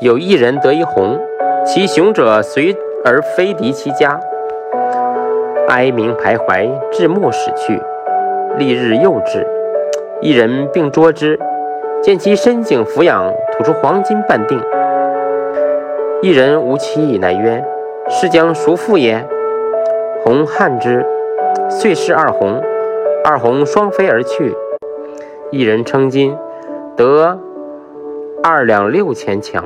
有一人得一红，其雄者随而飞敌其家，哀鸣徘徊，至暮始去。翌日又至，一人并捉之，见其深颈俯仰，吐出黄金半锭。一人无妻，乃曰：“是将孰负也？”红汉之，遂失二红，二红双飞而去。一人称金，得二两六钱强。